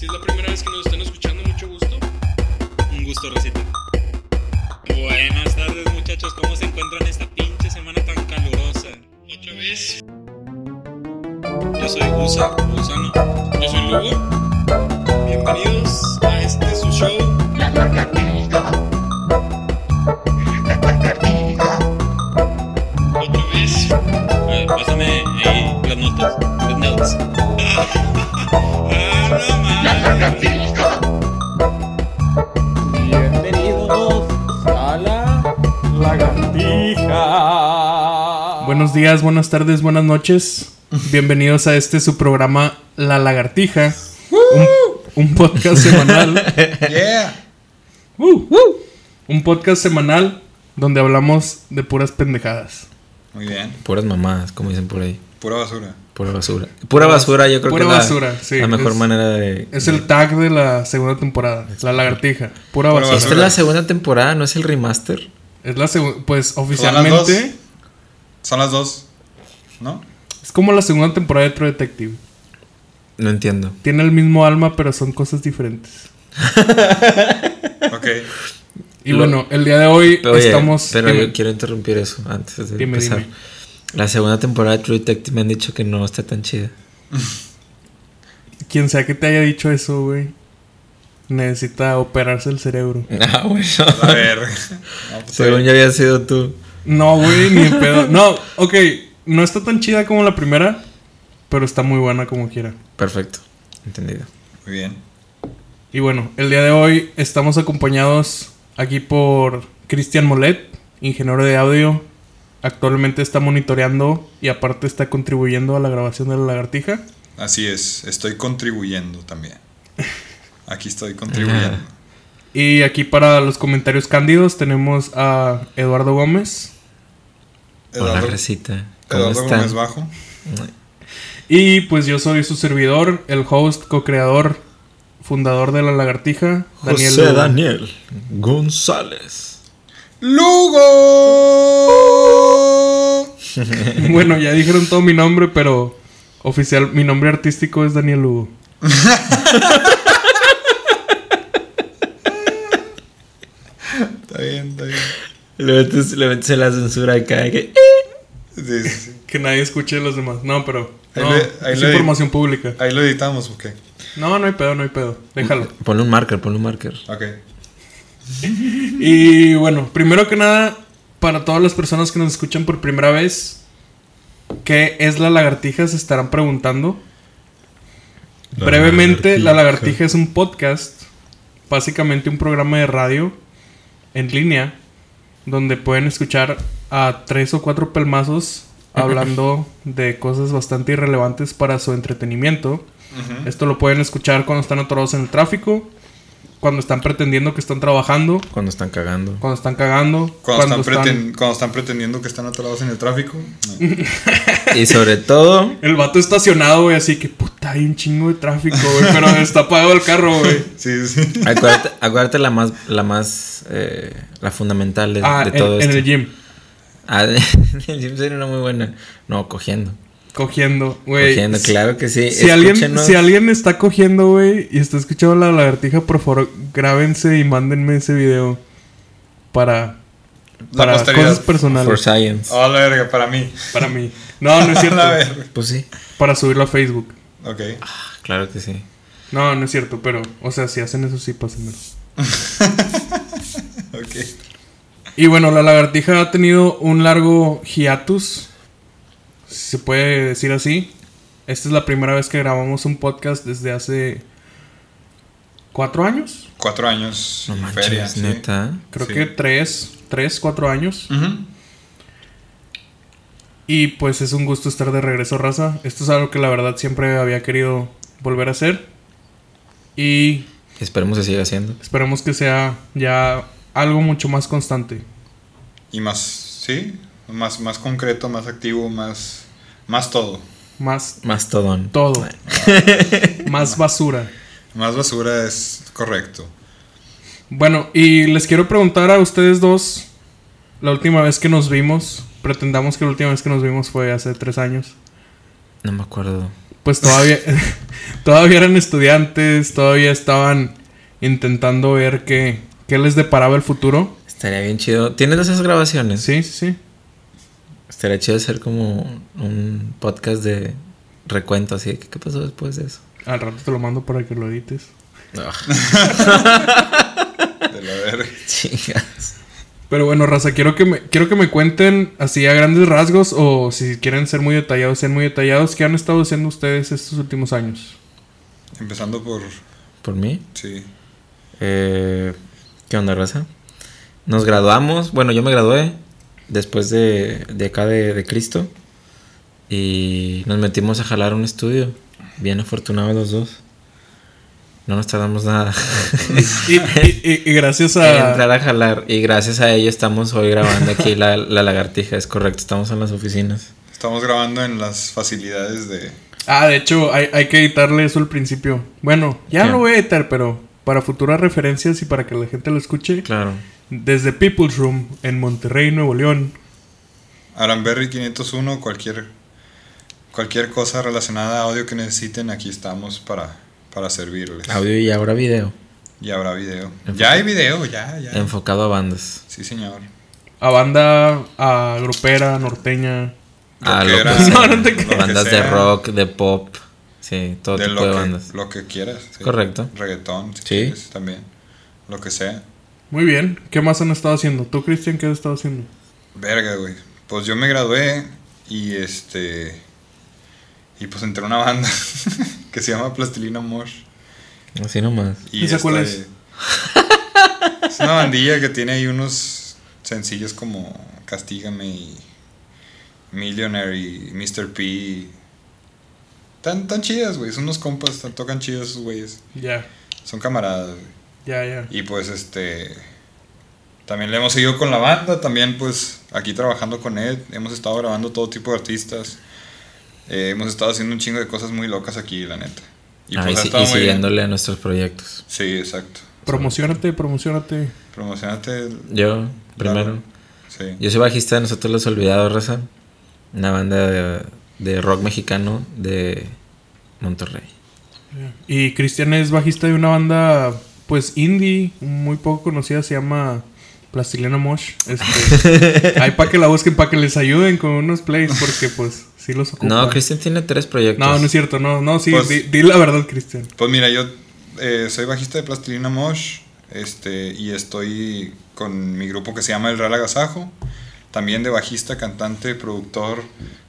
Si es la primera vez que nos están escuchando, mucho gusto. Un gusto, Rosita. Buenas tardes, muchachos. ¿Cómo se encuentran esta pinche semana tan calurosa? Otra vez. Yo soy Gusa, Gusano. Yo soy Lugo. Bienvenidos a este su show. Otra vez. A ver, pásame ahí las notas. Las notes. Bienvenidos a la lagartija. Buenos días, buenas tardes, buenas noches. Bienvenidos a este su programa La Lagartija. Un, un podcast semanal. Yeah. Uh, un podcast semanal donde hablamos de puras pendejadas. Muy bien. Puras mamadas, como dicen por ahí. Pura basura. Pura basura. Pura basura, yo creo Pura que es la- basura, sí, la mejor es- manera de. Es el tag de la segunda temporada. La Lagartija. Pura Pura basura. Esta es la segunda temporada, ¿no es el remaster? Es la segunda. Pues Son las oficialmente. Son las dos. ¿No? Es como la segunda temporada de True Detective. No entiendo. Tiene el mismo alma, pero son cosas diferentes. Ok. Y Lo- bueno, el día de hoy Oye, estamos. pero dime. yo quiero interrumpir eso antes de Dime, empezar. dime. La segunda temporada de True Detective me han dicho que no está tan chida. Quien sea que te haya dicho eso, güey. Necesita operarse el cerebro. Ah, bueno. A ver. No, pues, Según ya había sido tú. No, güey, ni en pedo. No, ok. No está tan chida como la primera, pero está muy buena como quiera. Perfecto. Entendido. Muy bien. Y bueno, el día de hoy estamos acompañados aquí por Cristian Molet, ingeniero de audio. Actualmente está monitoreando y aparte está contribuyendo a la grabación de la lagartija. Así es. Estoy contribuyendo también. Aquí estoy contribuyendo. Y aquí para los comentarios cándidos tenemos a Eduardo Gómez. Hola, Eduardo, Recita. ¿Cómo Eduardo están? Gómez Bajo. Y pues yo soy su servidor, el host, co-creador, fundador de la lagartija, Daniel. José Lugo. Daniel González. ¡Lugo! Bueno, ya dijeron todo mi nombre, pero oficial, mi nombre artístico es Daniel Lugo. Está bien, está bien. Le metes, le metes la censura acá. que- Sí, sí, sí. Que nadie escuche a los demás. No, pero Ahí no, le- ahí es información pública. Ahí lo editamos, ¿o qué? No, no hay pedo, no hay pedo. Déjalo. Ponle un marker, ponle un marker. Ok. Y bueno, primero que nada, para todas las personas que nos escuchan por primera vez, ¿qué es la lagartija? Se estarán preguntando. La Brevemente, la lagartija. lagartija es un podcast, básicamente un programa de radio en línea, donde pueden escuchar a tres o cuatro pelmazos hablando de cosas bastante irrelevantes para su entretenimiento. Esto lo pueden escuchar cuando están atorados en el tráfico, cuando están pretendiendo que están trabajando, Cuando están cagando. cuando están cagando, Cuando, cuando, están están... preten- cuando están pretendiendo que están atorados en el tráfico. No. Y sobre todo, El vato estacionado, güey, así que puta, hay un chingo de tráfico, güey, pero está apagado el carro, güey. Sí, sí. acuérdate, acuérdate la más, la más, eh, la fundamental de, Ah, de en, todo en esto. el gym, Ah, en el gym sería una muy buena. No, cogiendo. Cogiendo, güey. Cogiendo, claro que sí. Si alguien, si alguien está cogiendo, güey, y está escuchando la lagartija, por favor, grábense y mándenme ese video para, para cosas personales. For science. Oh, la verga, para mí. Para mí. No, no es cierto. Pues sí. para subirlo a Facebook. Ok. Claro que sí. No, no es cierto, pero, o sea, si hacen eso, sí, pásenmelo. Ok. Y bueno, la lagartija ha tenido un largo hiatus, se puede decir así. Esta es la primera vez que grabamos un podcast desde hace cuatro años. Cuatro años. No manches, feria, sí. neta. Creo Sí. que tres, tres, cuatro años. Y pues es un gusto estar de regreso, raza. Esto es algo que la verdad siempre había querido volver a hacer. Y Esperemos que siga haciendo. esperemos que sea ya algo mucho más constante. Y más, sí, más, más concreto, más activo, más, más todo. Más Más todón. todo. más basura. Más basura es correcto. Bueno, y les quiero preguntar a ustedes dos, la última vez que nos vimos, pretendamos que la última vez que nos vimos fue hace tres años. No me acuerdo. pues todavía, todavía eran estudiantes, todavía estaban intentando ver qué, qué les deparaba el futuro. Estaría bien chido. ¿Tienes esas grabaciones? Sí, sí, sí. Estaría chido hacer como un podcast de recuento así. de que, ¿Qué pasó después de eso? Al rato te lo mando para que lo edites. De la verga. Chingas. Pero bueno, raza, quiero que me, quiero que me cuenten así a grandes rasgos o si quieren ser muy detallados, sean muy detallados, ¿qué han estado haciendo ustedes estos últimos años? Empezando por. ¿Por mí? Sí. Eh, ¿Qué onda, raza? Nos graduamos. Bueno, yo me gradué después de, de acá de, de Cristo. Y nos metimos a jalar un estudio. Bien afortunados los dos. No nos tardamos nada. Y, y- y- gracias a... entrar a jalar. Y gracias a ello estamos hoy grabando aquí la, la lagartija. Es correcto, estamos en las oficinas. Estamos grabando en las facilidades de. Ah, de hecho, hay, hay que editarle eso al principio. Bueno, ya ¿Qué? lo voy a editar, pero para futuras referencias y para que la gente lo escuche. Claro. Desde People's Room en Monterrey, Nuevo León. Aranberry 501, cualquier. Cualquier cosa relacionada a audio que necesiten, aquí estamos para, para servirles. Audio y ahora video. Y habrá video. Enfocado. Ya hay video, ya, ya. Enfocado a bandas. Sí, señor. A banda, a grupera, norteña. A que lo que sea. No, no te lo que bandas de rock, de pop. Sí, todo de tipo lo de que, bandas. Lo que quieras. sí. Correcto. Reggaetón, si Sí. quieres, también. Lo que sea. Muy bien. ¿Qué más han estado haciendo? ¿Tú, Cristian, qué has estado haciendo? Verga, güey. Pues yo me gradué y este. Y pues entré a una banda que se llama Plastilina Mosh. Así nomás. Y ¿Esa cuál Es una bandilla que tiene ahí unos sencillos como Castígame y Millionaire y Mr. P. Tan, tan chidas, güey. Son unos compas, tan- tocan chidos esos güeyes. Ya, Son camaradas, güey. Ya, ya. Y pues este. También le hemos seguido con la banda, también pues aquí trabajando con Ed, hemos estado grabando todo tipo de artistas, Eh, hemos estado haciendo un chingo de cosas muy locas aquí, la neta. Y Ah, pues y y muy bien. siguiéndole a nuestros proyectos. Sí, exacto. Promocionate, promocionate. Promocionate. Yo, primero. Sí. Yo soy bajista de Nosotros los Olvidados, Raza. Una banda de, de rock mexicano de Monterrey. Y Cristian es bajista de una banda, pues, indie, muy poco conocida, se llama Plastilina Mosh. Este, ahí para que la busquen, para que les ayuden con unos plays, porque pues sí los ocupan. No, Cristian tiene tres proyectos. No, no es cierto, no, no, sí, Pues- di, di la verdad, Cristian. Pues mira, yo eh, soy bajista de Plastilina Mosh este, y estoy con mi grupo que se llama El Real Agasajo. También de bajista, cantante, productor,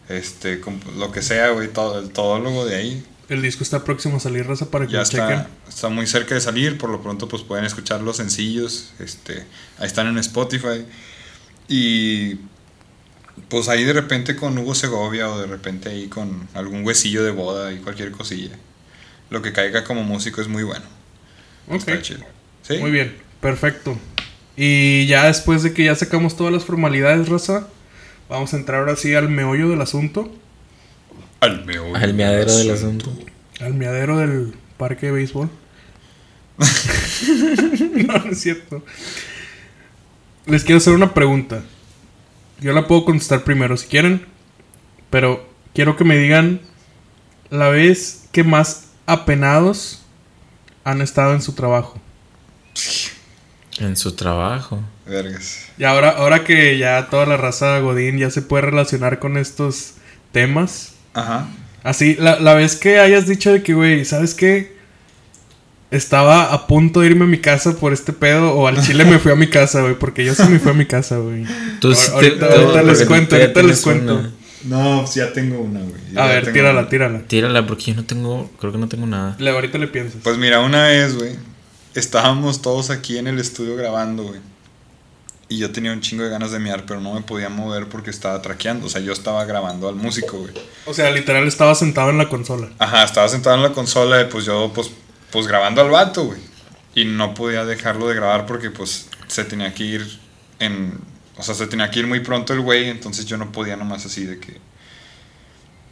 este, lo que sea, güey, todo, el todólogo de ahí. El disco está próximo a salir, raza, para que Ya lo está, chequen. está muy cerca de salir, por lo pronto pues pueden escuchar los sencillos, este, ahí están en Spotify. Y pues ahí de repente con Hugo Segovia o de repente ahí con algún huesillo de boda y cualquier cosilla. Lo que caiga como músico es muy bueno. Ok, Está chido. ¿Sí? muy bien, perfecto. Y ya después de que ya sacamos todas las formalidades, raza, vamos a entrar ahora sí al meollo del asunto, Al meollo Al meadero del asunto. al miadero del parque de béisbol. no, no es cierto. Les quiero hacer una pregunta. Yo la puedo contestar primero si quieren, pero quiero que me digan la vez que más apenados han estado en su trabajo. En su trabajo. Vergas. Y ahora, ahora que ya toda la raza Godín ya se puede relacionar con estos temas. Ajá. Así, la, la vez que hayas dicho de que, güey, ¿sabes qué? Estaba a punto de irme a mi casa por este pedo. O al chile me fui a mi casa, güey. Porque yo sí me fui a mi casa, güey. Sí ahorita- te- ahorita les cuento, ahorita les cuento. una. No, pues ya tengo una, güey. A ver, tírala, tírala. Tírala porque yo no tengo, creo que no tengo nada. Le, ahorita le piensas. Pues mira, una vez, güey, estábamos todos aquí en el estudio grabando, güey. Y yo tenía un chingo de ganas de miar, pero no me podía mover porque estaba traqueando. O sea, yo estaba grabando al músico, güey. O sea, literal estaba sentado en la consola. Ajá, estaba sentado en la consola y pues yo, pues, pues grabando al vato, güey. Y no podía dejarlo de grabar porque, pues, se tenía que ir en... O sea, se tenía que ir muy pronto el güey, entonces yo no podía nomás así de que...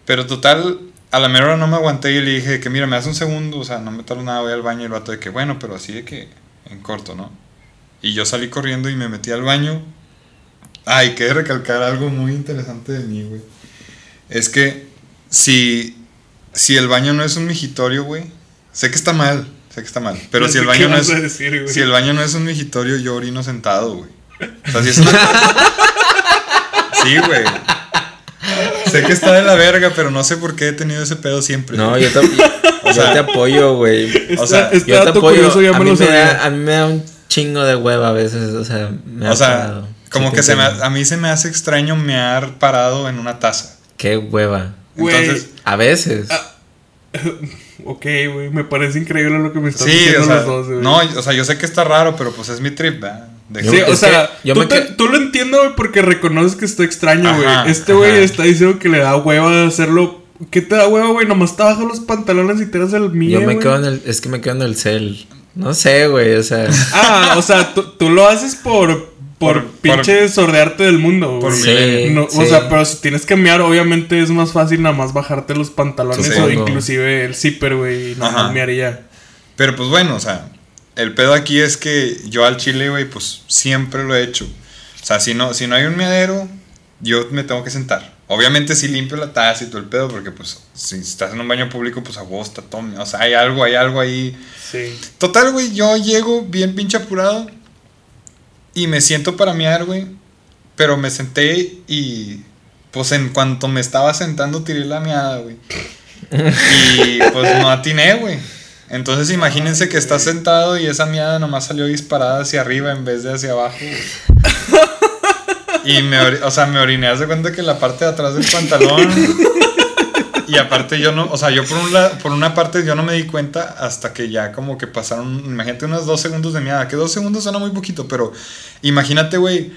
Pero total, a la mera no me aguanté y le dije que, mira, me das un segundo, o sea, no me tardo nada, voy al baño y el vato de que, bueno, pero así de que en corto, ¿no? Y yo salí corriendo y me metí al baño. Ay, que recalcar algo muy interesante de mí, güey. Es que si si el baño no es un migitorio, güey. Sé que está mal, sé que está mal. Pero si el baño no es. a decir, güey. si el baño no es un migitorio, yo orino sentado, güey. O sea, si es una. sí, güey. Sé que está de la verga, pero no sé por qué he tenido ese pedo siempre. No, güey. yo te, yo sea, te apoyo, güey. O sea, este Yo te apoyo. curioso ya a, me mí lo me da, a mí me da un chingo de hueva a veces, o sea, me ha O sea, parado. como Sí, que se me, entiendo. a mí se me hace extraño mear parado en una taza. Qué hueva. Güey, Entonces, A veces. Ah, ok, güey, me parece increíble lo que me están sí, diciendo o sea, los dos, güey. no, o sea, yo sé que está raro, pero pues es mi trip, ¿verdad? De Sí, o sea, yo tú, me te- que- tú lo entiendo, güey, porque reconoces que está extraño, güey. Este güey está diciendo que le da hueva hacerlo. ¿Qué te da hueva, güey? Nomás te bajas los pantalones y te das el mío. yo me quedo en el. Es que me quedo en el cel. No sé, güey, o sea. Ah, o sea, tú, tú lo haces por. Por, Por- pinche sordearte del mundo, por güey. Sí, No, sí. O sea, pero si tienes que mear, obviamente es más fácil nada más bajarte los pantalones o inclusive el zipper, güey, y nada Ajá. más mear y ya. Pero pues bueno, o sea, el pedo aquí es que yo al chile, güey, pues siempre lo he hecho. O sea, si no, si no hay un meadero, yo me tengo que sentar. Obviamente sí limpio la taza y todo el pedo, porque pues si estás en un baño público, pues a vos está todo. O sea, hay algo, hay algo ahí. Sí. Total, güey, yo llego bien pinche apurado y me siento para mear, güey. Pero me senté y pues en cuanto me estaba sentando tiré la meada, güey. Y pues no atiné, güey. Entonces imagínense que estás sentado y esa meada nomás salió disparada hacia arriba en vez de hacia abajo. güey. Y me, o sea, me oriné, haz de cuenta que la parte de atrás del pantalón. Y aparte yo no, o sea, yo por, un la- por una parte yo no me di cuenta hasta que ya como que pasaron, imagínate unos dos segundos de meada, que dos segundos suena muy poquito, pero imagínate, güey,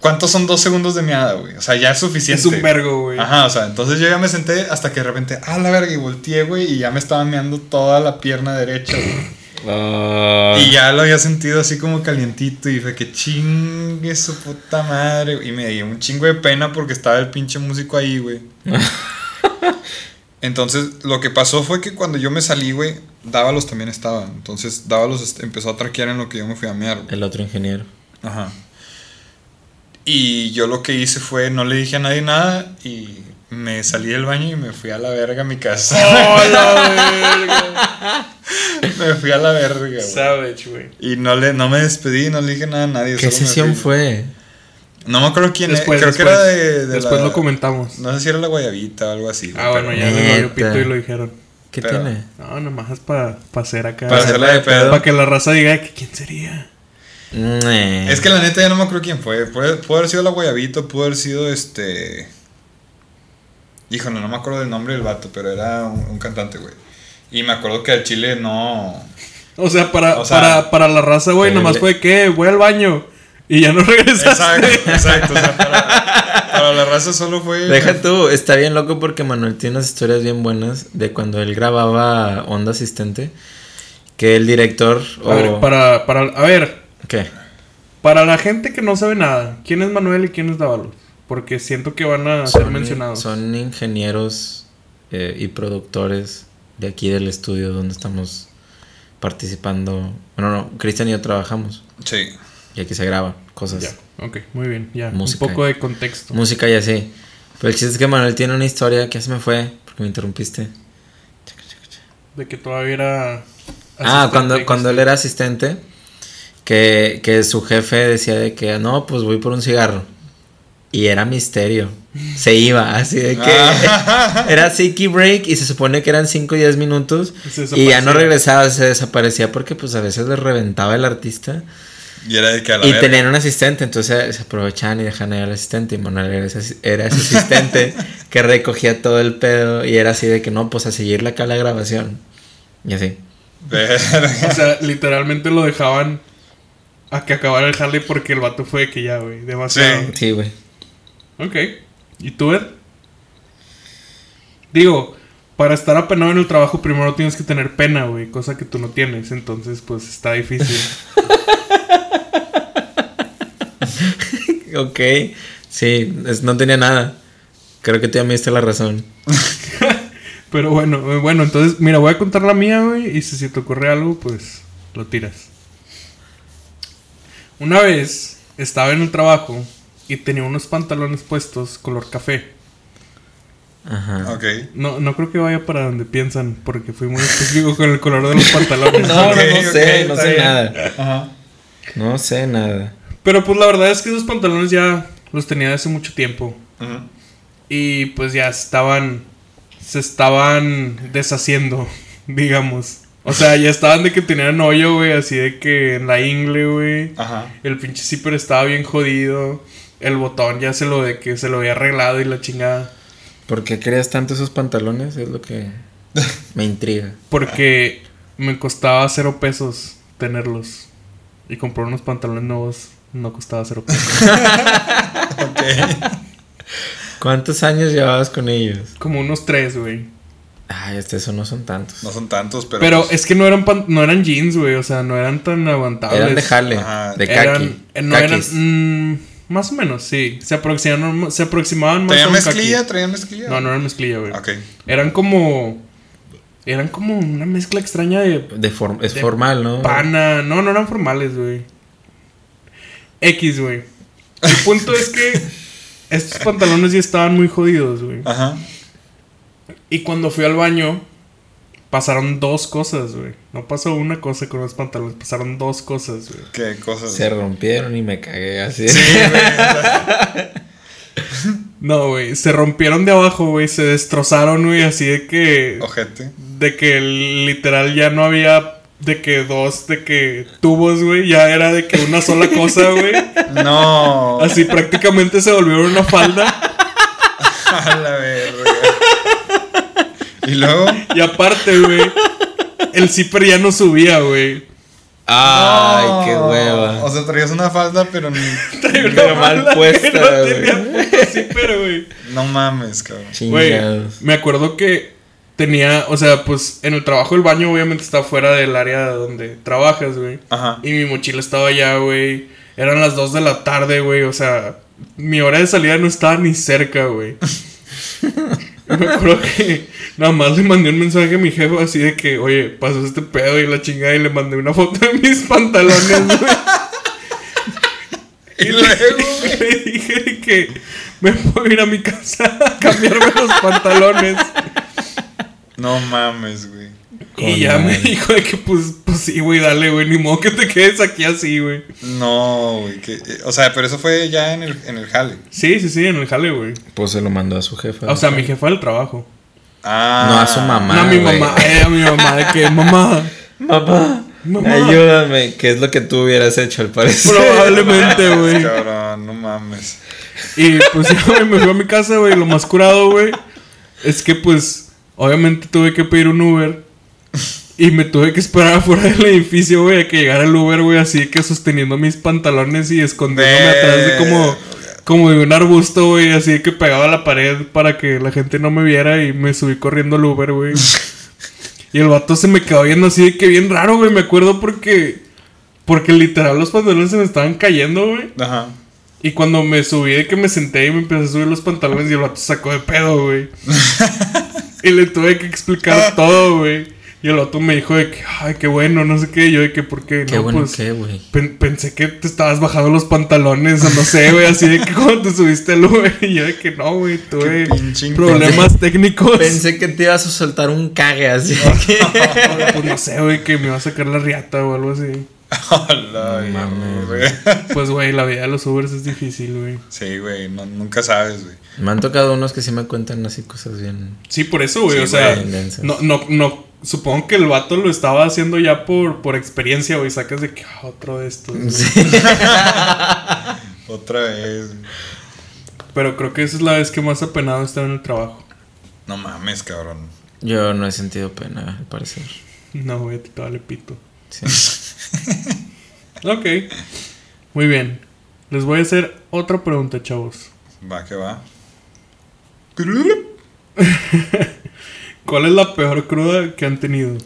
¿cuántos son dos segundos de meada, güey? O sea, ya es suficiente. Es un vergo, güey. Ajá, o sea, entonces yo ya me senté hasta que de repente, ah, la verga, y volteé, güey, y ya me estaba meando toda la pierna derecha, güey. Ah. Y ya lo había sentido así como calientito y fue que chingue su puta madre. Y me dio un chingo de pena porque estaba el pinche músico ahí, güey. Entonces, lo que pasó fue que cuando yo me salí, güey, Dávalos también estaba. Entonces, Dávalos empezó a traquear en lo que yo me fui a mear. El otro ingeniero. Ajá. Y yo lo que hice fue, no le dije a nadie nada y me salí del baño y me fui a la verga a mi casa. ¡Oh, la verga! me fui a la verga, güey. Savage, güey. Y no, le, no me despedí, no le dije nada a nadie. ¿Qué me sesión fue? No me acuerdo quién Después, era. Creo que era de, de Después la- lo comentamos. No sé si era la guayabita o algo así. Ah, bueno, ya le valió Neta. pito y lo dijeron. ¿Qué Pero- tiene? No, nomás es para hacer acá. Para hacerla de pedo. Para que la raza diga que quién sería. Es que la neta ya no me acuerdo quién fue. Puede- Pudo haber sido la guayabita, pudo haber sido este. Híjole, no me acuerdo del nombre del vato, pero era un, un cantante, güey. Y me acuerdo que al chile no. O sea, para, O sea, para, para la raza, güey, pero nomás fue que voy al baño y ya no regresaste. Exacto, exacto. O sea, para, para la raza solo fue. Deja tú, está bien loco porque Manuel tiene unas historias bien buenas de cuando él grababa Onda Asistente. Que el director. A o- ver, para, para, a ver, ¿Qué? para la gente que no sabe nada, ¿quién es Manuel y quién es Dávalos? Porque siento que van a ser mencionados. son ingenieros eh, y productores de aquí del estudio donde estamos participando. Bueno, no, Cristian y yo trabajamos Sí. y aquí se graba cosas. Ya, ok, muy bien, ya. Música. Un poco de contexto. Música y así. Pero el chiste es que Manuel tiene una historia que ya se me fue porque me interrumpiste. De que todavía era. Ah, asistente, cuando, cuando él era asistente, que, que su jefe decía de que no, pues voy por un cigarro. Y era misterio. Se iba, así de que Ah. era Siki Break y se supone que eran 5 o 10 minutos. Y ya no regresaba, se desaparecía porque pues a veces le reventaba el artista. Y era de que a la Y tenían un asistente, entonces se aprovechaban y dejaban ahí al asistente. Y Manuel era ese, era ese asistente que recogía todo el pedo y era así de que no, pues a seguirle acá la grabación. Y así. O sea, literalmente lo dejaban a que acabara el Harley porque el vato fue de que ya, güey. Demasiado. Sí. Sí, güey. Ok. ¿Y tú, Ed? Digo, para estar apenado en el trabajo primero tienes que tener pena, güey. Cosa que tú no tienes. Entonces, pues está difícil. Ok, sí, es- no tenía nada. Creo que tú ya me diste la razón. Pero bueno, eh, bueno, entonces, mira, voy a contar la mía, güey. Y si se te ocurre algo, pues lo tiras. Una vez estaba en el trabajo y tenía unos pantalones puestos color café. Ajá. Ok. No, no creo que vaya para donde piensan, porque fui muy específico con el color de los pantalones. No, no, sé, no sé bien. nada. Ajá. No sé nada. Pero pues la verdad es que esos pantalones ya los tenía de hace mucho tiempo. Ujú. Y pues ya estaban. Se estaban deshaciendo, digamos. O sea, ya estaban de que tenían hoyo, güey, así de que en la ingle, güey. Ajá. El pinche zipper estaba bien jodido. El botón ya se lo de que se lo había arreglado y la chingada. ¿Por qué querías tanto esos pantalones? Es lo que me intriga. Porque me costaba cero pesos tenerlos. Y comprar unos pantalones nuevos no costaba cero pesos. ¿Cuántos años llevabas con ellos? Como unos tres, güey. Ay, hasta eso no son tantos. No son tantos, pero. Pero pues, es que no eran pan- no eran jeans, güey. O sea, no eran tan aguantables. Eran de jale, Ajá. de Eran- kaki. eh, no eran. kakis. Más o menos, sí. Se aproximaban, se aproximaban más a ¿Traían kaki. mezclilla? ¿Traían mezclilla? No, no eran mezclilla, güey. Ok. Eran como. Eran como una mezcla extraña de De form- es de formal, ¿no? pana. No, no eran formales, güey. X, güey. El punto es que estos pantalones ya estaban muy jodidos, güey. Ajá. Y cuando fui al baño, pasaron dos cosas, güey. No pasó una cosa con los pantalones, pasaron dos cosas, güey. Qué cosas. Se rompieron y me cagué así. Sí, güey. No, güey, se rompieron de abajo, güey, se destrozaron, güey, así de que... Ojete. De que literal ya no había de que dos, de que tubos, güey, ya era de que una sola cosa, güey. No. Así prácticamente se volvieron una falda. A la verga. Y luego. Y aparte, güey, el zipper ya no subía, güey. Ay, No. qué hueva. O sea, traías una falda, pero. ni- Pero mal puesta, no güey. güey. No mames, cabrón. Güey, Chingados. me acuerdo que tenía, o sea, pues en el trabajo el baño obviamente está fuera del área donde trabajas, güey. Ajá. Y mi mochila estaba allá, güey. Eran las 2 de la tarde, güey. O sea, mi hora de salida no estaba ni cerca, güey. Y me acuerdo que nada más le mandé un mensaje a mi jefe así de que, oye, pasó este pedo y la chingada y le mandé una foto de mis pantalones, güey. Y luego. Le dije que me puedo ir a mi casa a cambiarme los pantalones. No mames, güey. Y ya me dijo de que, pues, pues sí, güey, dale, güey, ni modo que te quedes aquí así, güey. No, güey. que- eh, O sea, pero eso fue ya en el, en el jale. Sí, sí, sí, en el jale, güey. Pues se lo mandó a su jefa. O sea, a mi jefa del trabajo. Ah. No a su mamá. no, a mi güey. mamá, eh, a mi mamá, de que, mamá, Mamá. ayúdame. ¿Qué es lo que tú hubieras hecho al parecer? probablemente, No mames, güey. Cabrón, no mames. Y pues ya, güey, me fui a mi casa, güey, lo más curado, güey, es que, pues, obviamente tuve que pedir un Uber. Y me tuve que esperar afuera del edificio, güey, a que llegara el Uber, güey, así que sosteniendo mis pantalones y escondiéndome atrás de como, como de un arbusto, güey, así de que pegaba a la pared para que la gente no me viera y me subí corriendo al Uber, güey. y el vato se me quedó viendo así de que bien raro, güey, me acuerdo porque, porque literal los pantalones se me estaban cayendo, güey. Ajá. Y cuando me subí de que me senté y me empecé a subir los pantalones y el vato sacó de pedo, güey. y le tuve que explicar todo, güey. Y el vato me dijo de que, ay, qué bueno, no sé qué. Y yo de que, ¿por qué? Qué no, bueno pues, que, güey. pen- pensé que te estabas bajando los pantalones o no sé, güey. Así de que cuando te subiste al Uber. Y yo de que no, güey, tuve Qué problemas técnicos. Pensé que te ibas a soltar un cague así. Pues no sé, güey, que me iba a sacar la riata o algo así. Hola, No mames. güey. Pues, güey, la vida de los Ubers es difícil, güey. Sí, güey, no, nunca sabes, güey. Me han tocado unos que sí me cuentan así cosas bien. Sí, por eso, güey. Sí, o sea, no, no, no. Supongo que el vato lo estaba haciendo ya por, por experiencia, güey. Sacas de que ah, otro de estos. güey. Otra vez. güey. Pero creo que esa es la vez que más apenado estaba en el trabajo. No mames, cabrón. Yo no he sentido pena, al parecer. No, güey, a ti te vale pito. Sí. Ok. Muy bien. Les voy a hacer otra pregunta, chavos. Va que va. ¿Cuál es la peor cruda que han tenido?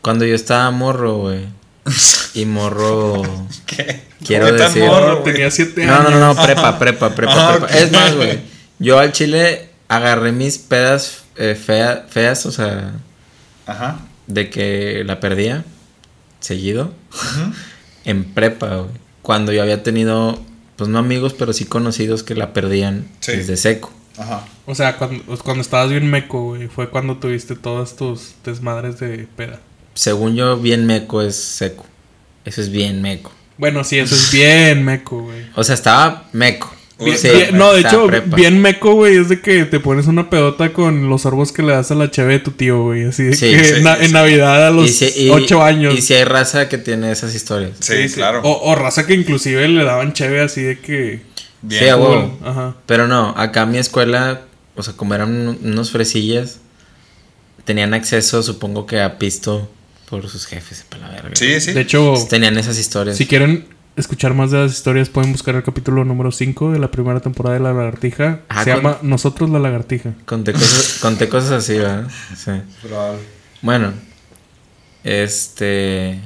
Cuando yo estaba morro, güey. Y morro. ¿Qué? Quiero ¿Qué decir- morro, tenía siete No, años. no, no, no, prepa, prepa, prepa, Ah, prepa. ok. Es más, güey. Yo al chile agarré mis pedas eh, fea- feas, o sea, Ajá. de que la perdía seguido en prepa, güey. Cuando yo había tenido, pues no amigos, pero sí conocidos que la perdían Sí. desde seco. Ajá. O sea, cuando, cuando estabas bien meco, güey, fue cuando tuviste todas tus desmadres de peda. Según yo, bien meco es seco. Eso es bien meco. Bueno, sí, eso es bien meco, güey. O sea, estaba meco. Bien- Sí, bien- no, de hecho, prepa. bien meco, güey, es de que te pones una pedota con los sorbos que le das a la cheve de tu tío, güey. Así de Sí, que sí, en, na- sí, en sí. Navidad a los Y si- y- 8 años. Y si hay raza que tiene esas historias. Sí, claro. O, o raza que inclusive le daban cheve así de que... Bien. Sí, huevo. Ajá. Pero no, acá en mi escuela, o sea, como eran un- unos fresillas, tenían acceso, supongo que a pisto por sus jefes, para la verga. Sí, sí. De hecho, Tenían esas historias. si quieren escuchar más de las historias, pueden buscar el capítulo número 5 de la primera temporada de La Lagartija. Ah, Se con- llama Nosotros la Lagartija. Conté cosas, conté cosas así, ¿verdad? Sí. Probable. Bueno, este.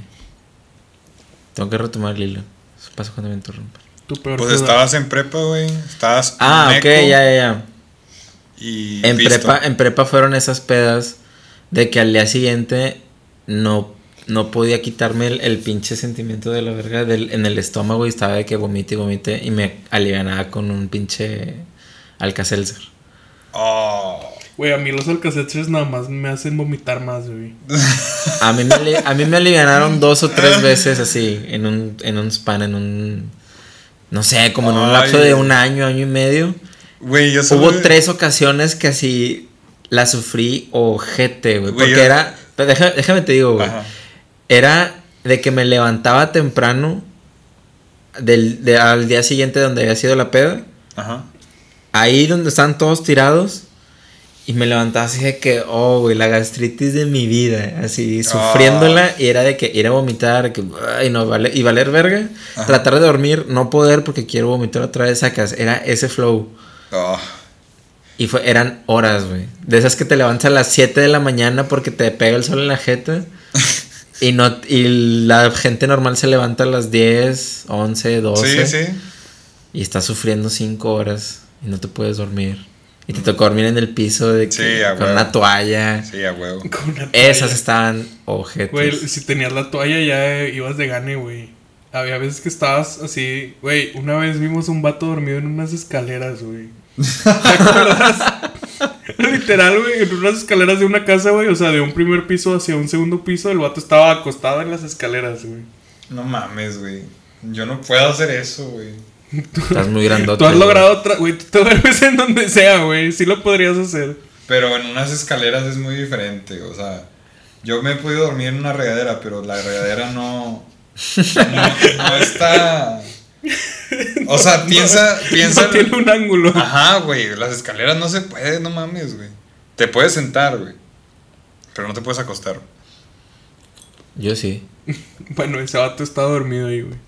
Tengo que retomar el hilo. Eso pasa cuando me interrumpen. Tu peor Pues cruda. estabas en prepa, güey. Estabas. Ah, ok, ya, ya, ya. Y. En prepa, en prepa fueron esas pedas de que al día siguiente no, no podía quitarme el, el pinche sentimiento de la verga del, en el estómago y estaba de que vomite y vomite y me alivianaba con un pinche Alka-Seltzer. Oh. Güey, a mí los alcacetres nada más me hacen vomitar más, güey. A mí me, a mí me alivianaron dos o tres veces así, en un, en un span, en un... No sé, como en un lapso de un año, año y medio. Güey, yo Hubo tres ocasiones que así la sufrí ojete, güey. Porque yo- era... déjame te digo, güey. Ajá. Era de que me levantaba temprano del, de- al día siguiente donde había sido la peda. Ajá. Ahí donde estaban todos tirados. Y me levantaba así de que, oh, güey, la gastritis de mi vida. Así, sufriéndola. Y era de que ir a vomitar, que, ay, no, vale, y valer verga. Ajá. Tratar de dormir, no poder porque quiero vomitar otra vez, sacas. Era ese flow. Oh. Y fue, eran horas, güey. De esas que te levantas a las 7 de la mañana porque te pega el sol en la jeta. y no y la gente normal se levanta a las 10, 11, 12. Sí, sí. Y estás sufriendo 5 horas y no te puedes dormir. Y te tocó dormir en el piso de que- Sí, a con una toalla. Sí, a huevo. Con una Esas estaban ojetes. Güey, si tenías la toalla ya eh, ibas de gane, güey. Había veces que estabas así, güey. Una vez vimos un vato dormido en unas escaleras, güey. ¿Te acuerdas? Literal, güey, en unas escaleras de una casa, güey. O sea, de un primer piso hacia un segundo piso, el vato estaba acostado en las escaleras, güey. No mames, güey. Yo no puedo hacer eso, güey. Estás muy grandote. Tú has logrado otra, güey. Tú te duermes en donde sea, güey. Sí lo podrías hacer. Pero en unas escaleras es muy diferente. O sea, yo me he podido dormir en una regadera, pero la regadera no. No, no está. O sea, piensa. piensa No tiene un ángulo. Ajá, güey. Las escaleras no se puede, no mames, güey. Te puedes sentar, güey. Pero no te puedes acostar. Yo sí. Bueno, ese vato está dormido ahí, güey.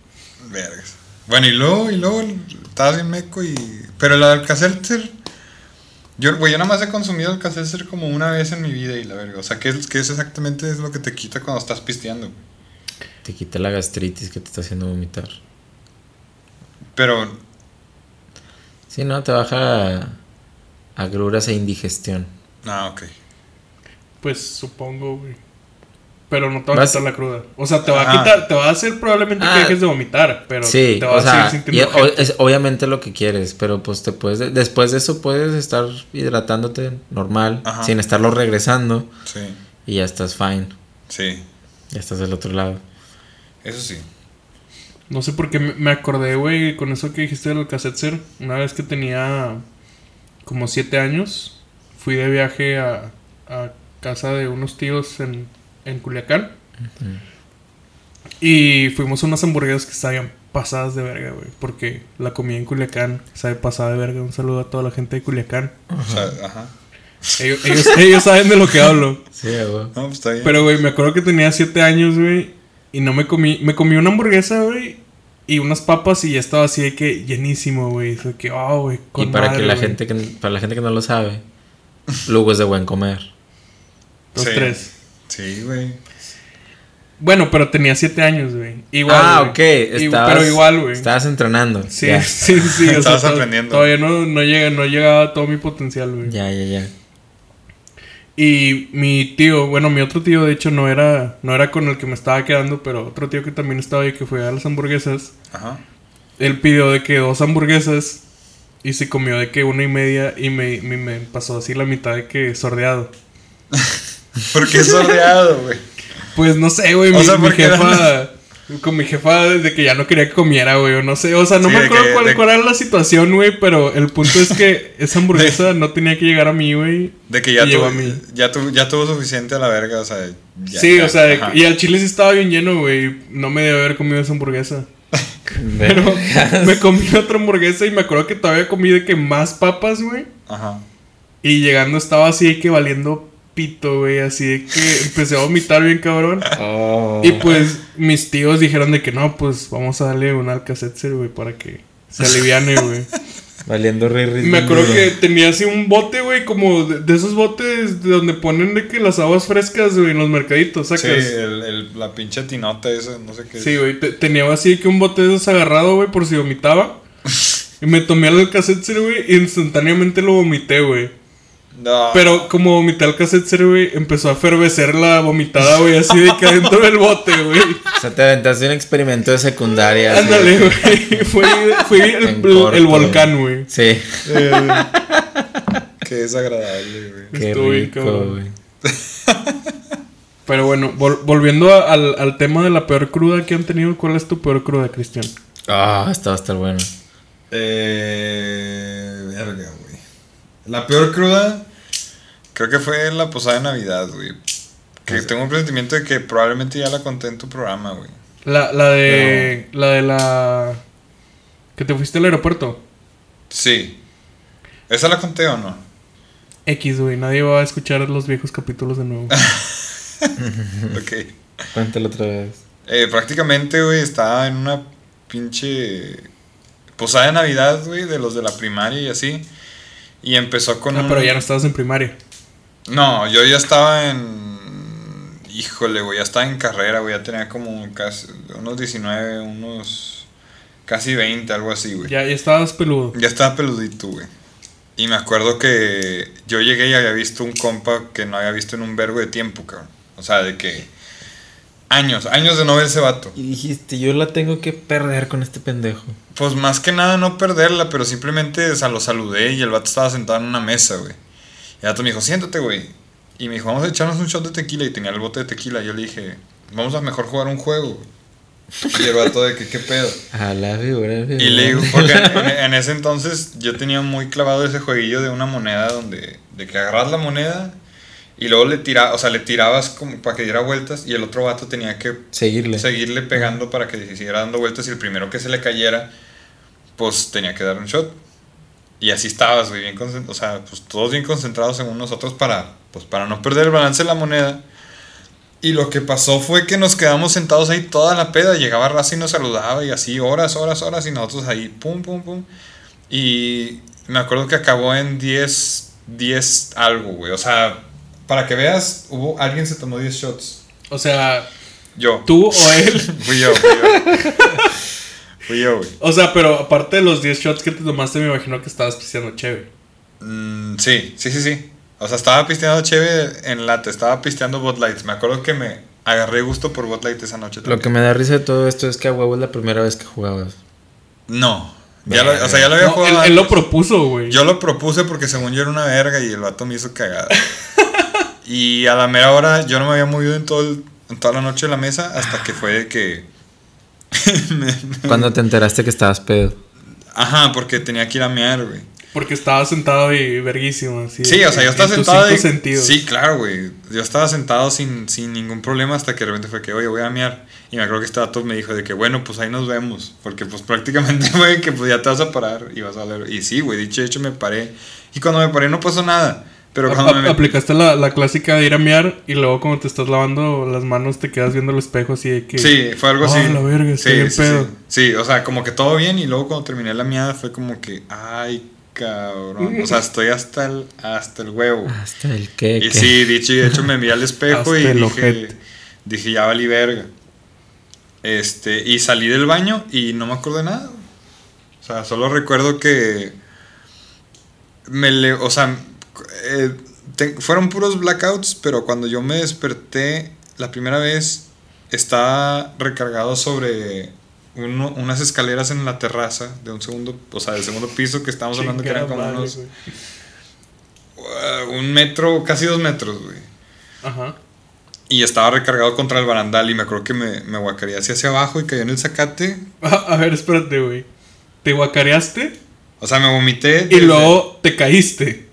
Vergas. Bueno, y luego, y luego estabas bien meco y. Pero la del Alka-Seltzer. Yo, güey, yo nada más he consumido el Alka-Seltzer como una vez en mi vida y la verga. O sea, ¿qué es, qué es exactamente es lo que te quita cuando estás pisteando? güey? Te quita la gastritis que te está haciendo vomitar. Pero, Sí, no, te baja agruras e indigestión. ah, ok. Pues supongo, güey. Pero no te va a quitar la cruda. O sea, te va a quitar, te va a hacer probablemente que Ah. dejes de vomitar, pero sí, te va o a sea, seguir y- sintiendo. o- es obviamente lo que quieres, pero pues te puedes, después de eso puedes estar hidratándote normal, Ajá. sin estarlo regresando Sí, y ya estás fine, sí. ya estás del otro lado. Eso sí. No sé por qué me acordé, güey, con eso que dijiste del Alka-Seltzer. Una vez que tenía como siete años, fui de viaje a, a casa de unos tíos en, en Culiacán. Y fuimos a unas hamburguesas que estaban pasadas de verga, güey. Porque la comida en Culiacán sabe pasada de verga. Un saludo a toda la gente de Culiacán. O sea, ajá. Ellos, ellos, ellos saben de lo que hablo. Sí, güey. No, pues está bien. Pero, güey, me acuerdo que tenía 7 años, güey. Y no me comí. Me comí una hamburguesa, güey. Y unas papas y ya estaba así de que llenísimo, güey. Que, oh, güey. Y con para madre, que la gente que para la gente que no lo sabe, Lugo es de buen comer. Los Sí. tres. Sí, güey. Bueno, pero tenía 7 años, güey. Igual. ah, güey. ok, estabas, pero igual, güey. Estabas entrenando. Sí, sí, sí. o sea, Estabas aprendiendo. Todavía no, no, llega, no llegaba a todo mi potencial, güey. ya, ya, ya. Y mi tío, bueno, mi otro tío, de hecho, no era, no era con el que me estaba quedando, pero otro tío que también estaba ahí, que fue a las hamburguesas. Ajá. Él pidió de que dos hamburguesas y se comió de que una y media y me, me, me pasó así la mitad de que sordeado. ¿Por qué sordeado, güey? Pues no sé, güey, O mi, sea, mi porque jefa... Con mi jefa desde que ya no quería que comiera, güey, o no sé, o sea, no Sí, me acuerdo que- cuál, de- cuál era la situación, güey, pero el punto es que esa hamburguesa no tenía que llegar a mí, güey. De que ya, tuvo, a mí. ya, tuvo, ya tuvo suficiente a la verga, o sea. ya- sí, ya, o sea, ajá. y al chile sí estaba bien lleno, güey. No me debe haber comido esa hamburguesa. Pero me comí otra hamburguesa y me acuerdo que todavía comí de que más papas, güey. Ajá. Y llegando estaba así que valiendo pito, güey. Así de que empecé a vomitar bien cabrón. Oh. Y pues mis tíos dijeron de que no, pues vamos a darle un Alka-Seltzer, güey, para que se aliviane, güey. Valiendo rey rey. Me acuerdo que tenía así un bote, güey, como de, de esos botes de donde ponen de que las aguas frescas, güey, en los mercaditos, Sí, sacas. el, el- la pinche tinota esa, no sé qué. Sí, güey, te- tenía así que un bote de esos agarrado, güey, por si vomitaba. Y me tomé el Alka-Seltzer, güey, e instantáneamente lo vomité, güey. No. Pero como vomité el Alka-Seltzer, güey, empezó a efervecer la vomitada, güey, así de que adentro del bote, güey. O sea, te aventaste un experimento de secundaria. Ándale, güey. Fue, fue el, corto. volcán, güey. Sí. Qué desagradable, güey. Qué Estuvo bien rico, cabrón. güey. Pero bueno, vol- volviendo a- al, al tema de la peor cruda que han tenido, ¿cuál es tu peor cruda, Cristian? Ah, esta va a estar bueno. Eh. Verga. La peor cruda. Creo que fue la posada de Navidad, güey. Que tengo un presentimiento de que probablemente ya la conté en tu programa, güey. La, la de. La de la. Que te fuiste al aeropuerto. Sí. ¿Esa la conté o no? X, güey. Nadie va a escuchar los viejos capítulos de nuevo. ok. Cuéntalo otra vez. Eh, prácticamente, güey, estaba en una pinche posada de Navidad, güey, de los de la primaria y así. Y empezó con Ah, un- pero ya no estabas en primaria. No, yo ya estaba en... Híjole, güey, ya estaba en carrera, güey, ya tenía como casi unos 19, unos... Casi 20, algo así, güey. Ya, ya estabas peludo. Ya estaba peludito, güey. Y me acuerdo que yo llegué y había visto un compa que no había visto en un vergo de tiempo, cabrón. O sea, de que... Años, años de no ver ese vato. Y dijiste, yo la tengo que perder con este pendejo. Pues más que nada no perderla, pero simplemente, o sea, lo saludé y el vato estaba sentado en una mesa, güey. Y el vato me dijo, siéntate, güey. Y me dijo, vamos a echarnos un shot de tequila. Y tenía el bote de tequila. Yo le dije, vamos a mejor jugar un juego, güey. Y el vato de que, ¿qué pedo? A la figura. Y le digo, porque en, en ese entonces yo tenía muy clavado ese jueguillo de una moneda donde, de que agarras la moneda y luego le tirabas, o sea, le tirabas como para que diera vueltas y el otro vato tenía que Seguirle. seguirle pegando para que siguiera dando vueltas y el primero que se le cayera, pues tenía que dar un shot. Y así estabas, güey, bien o sea, pues todos bien concentrados según nosotros para, pues para no perder el balance de la moneda. Y lo que pasó fue que nos quedamos sentados ahí toda la peda, llegaba Raza y nos saludaba y así horas, horas, horas y nosotros ahí, pum, pum, pum. Y me acuerdo que acabó en 10, 10 algo, güey, o sea, para que veas, hubo, alguien se tomó 10 shots. O sea, Yo. tú o él. Fui yo, fui yo. fui yo, güey. O sea, pero aparte de los 10 shots que te tomaste, me imagino que estabas pisteando chévere. Mm, sí, sí, sí, sí. O sea, estaba pisteando chévere en lata, estaba pisteando Bud Lights. Me acuerdo que me agarré gusto por Bud Light esa noche. Lo también. que me da risa de todo esto es que a huevo es la primera vez que jugabas. No. Ya lo- o sea, ya lo había No, jugado. él, él lo propuso, güey. Yo lo propuse porque según yo era una verga y el vato me hizo cagada. y a la mera hora yo no me había movido en, todo el- en toda la noche de la mesa hasta que fue de que... Cuando te enteraste que estabas pedo. Ajá, porque tenía que ir a mear, güey. Porque estaba sentado y verguísimo. Así, Sí, o sea, yo estaba sentado cinco y- sentidos. Sí, claro, güey. Yo estaba sentado sin, sin ningún problema hasta que de repente fue que, oye, voy a mear. Y me acuerdo que este vato me dijo de que, bueno, pues ahí nos vemos. Porque pues prácticamente fue que pues ya te vas a parar y vas a ver. Y sí, güey, dicho hecho me paré. Y cuando me paré no pasó nada. Pero cuando a- me... Aplicaste la, la clásica de ir a mear y luego cuando te estás lavando las manos te quedas viendo el espejo así de que... Sí, fue algo Ah, así. la verga, bien sí, pedo. sí. Sí, o sea, como que todo bien y luego cuando terminé la miada fue como que, ay, cabrón. O sea, estoy hasta el, hasta el huevo. Hasta el que. Y sí, dicho y hecho me vi al espejo y dije, ojete. dije, ya valí verga. Este, y salí del baño y no me acuerdo de nada. O sea, solo recuerdo que me le, o sea, eh, te- fueron puros blackouts, pero cuando yo me desperté la primera vez estaba recargado sobre uno- unas escaleras en la terraza de un segundo, o sea, del segundo piso que estábamos hablando que eran como madre, unos uh, un metro, casi dos metros, güey. Ajá. Y estaba recargado contra el barandal y me acuerdo que me, me guacareé hacia hacia abajo y cayó en el zacate. A, a ver, espérate, güey. Te guacareaste O sea, me vomité. y desde- luego te caíste.